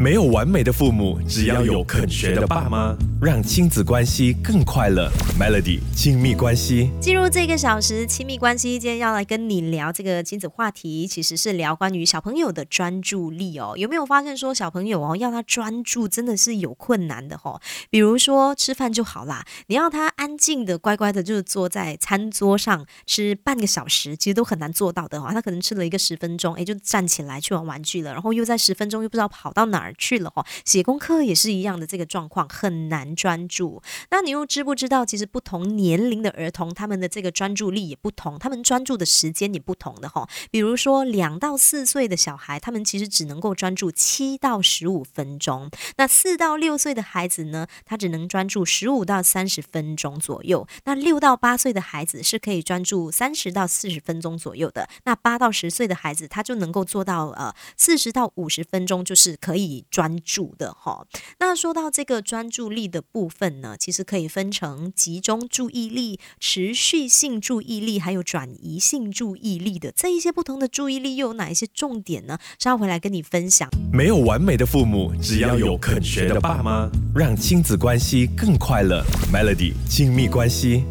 没有完美的父母，只要有肯学的爸妈，让亲子关系更快乐。Melody 亲密关系进入这个小时，亲密关系今天要来跟你聊这个亲子话题，其实是聊关于小朋友的专注力哦。有没有发现说小朋友哦要他专注真的是有困难的哦？比如说吃饭就好啦，你要他安静的乖乖的，就是坐在餐桌上吃半个小时，其实都很难做到的哦。他可能吃了一个十分钟，哎，就站起来去玩玩具了，然后又在十分钟又不知道跑到哪儿。去了哈，写功课也是一样的这个状况，很难专注。那你又知不知道，其实不同年龄的儿童，他们的这个专注力也不同，他们专注的时间也不同的哈。比如说两到四岁的小孩，他们其实只能够专注七到十五分钟；那四到六岁的孩子呢，他只能专注十五到三十分钟左右；那六到八岁的孩子是可以专注三十到四十分钟左右的；那八到十岁的孩子，他就能够做到呃四十到五十分钟，就是可以。专注的哈，那说到这个专注力的部分呢，其实可以分成集中注意力、持续性注意力，还有转移性注意力的这一些不同的注意力又有哪一些重点呢？稍后回来跟你分享。没有完美的父母，只要有肯学的爸妈，让亲子关系更快乐。Melody 亲密关系。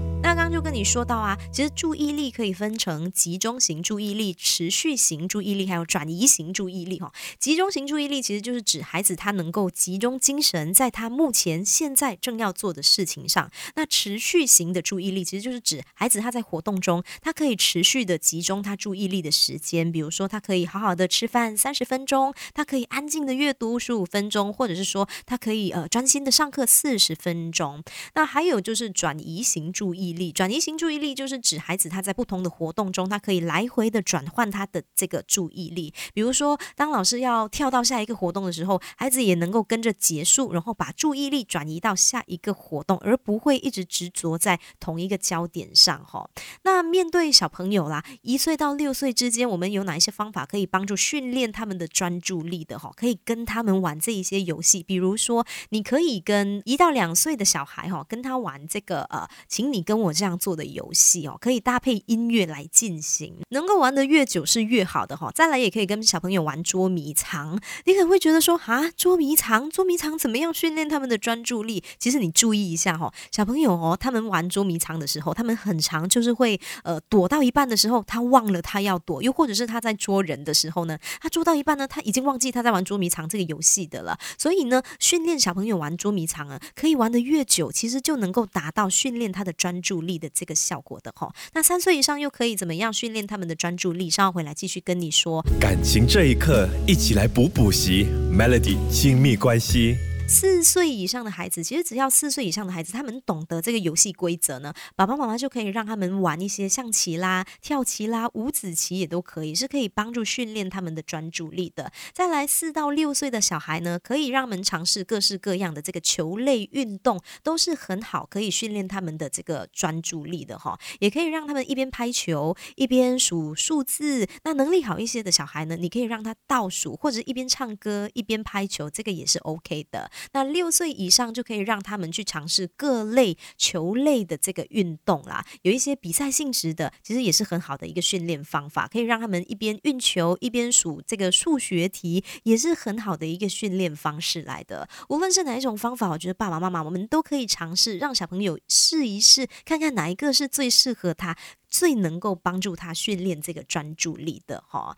那你说到啊，其实注意力可以分成集中型注意力、持续型注意力，还有转移型注意力哈。集中型注意力其实就是指孩子他能够集中精神在他目前现在正要做的事情上。那持续型的注意力其实就是指孩子他在活动中，他可以持续的集中他注意力的时间，比如说他可以好好的吃饭三十分钟，他可以安静的阅读十五分钟，或者是说他可以呃专心的上课四十分钟。那还有就是转移型注意。力转移型注意力就是指孩子他在不同的活动中，他可以来回的转换他的这个注意力。比如说，当老师要跳到下一个活动的时候，孩子也能够跟着结束，然后把注意力转移到下一个活动，而不会一直执着在同一个焦点上。哈，那面对小朋友啦，一岁到六岁之间，我们有哪一些方法可以帮助训练他们的专注力的？哈，可以跟他们玩这一些游戏，比如说，你可以跟一到两岁的小孩，哈，跟他玩这个呃，请你跟我这样做做的游戏哦，可以搭配音乐来进行，能够玩的越久是越好的哈。再来也可以跟小朋友玩捉迷藏，你可能会觉得说啊，捉迷藏，捉迷藏怎么样训练他们的专注力？其实你注意一下哈，小朋友哦，他们玩捉迷藏的时候，他们很长就是会呃躲到一半的时候，他忘了他要躲，又或者是他在捉人的时候呢，他捉到一半呢，他已经忘记他在玩捉迷藏这个游戏的了。所以呢，训练小朋友玩捉迷藏啊，可以玩的越久，其实就能够达到训练他的专注力的。这个效果的哈，那三岁以上又可以怎么样训练他们的专注力？稍后回来继续跟你说。感情这一刻，一起来补补习，Melody 亲密关系。四岁以上的孩子，其实只要四岁以上的孩子，他们懂得这个游戏规则呢，爸爸妈妈就可以让他们玩一些象棋啦、跳棋啦、五子棋也都可以，是可以帮助训练他们的专注力的。再来，四到六岁的小孩呢，可以让他们尝试各式各样的这个球类运动，都是很好可以训练他们的这个专注力的哈。也可以让他们一边拍球一边数数字。那能力好一些的小孩呢，你可以让他倒数，或者一边唱歌一边拍球，这个也是 OK 的。那六岁以上就可以让他们去尝试各类球类的这个运动啦，有一些比赛性质的，其实也是很好的一个训练方法，可以让他们一边运球一边数这个数学题，也是很好的一个训练方式来的。无论是哪一种方法，我觉得爸爸妈妈我们都可以尝试，让小朋友试一试，看看哪一个是最适合他、最能够帮助他训练这个专注力的哈。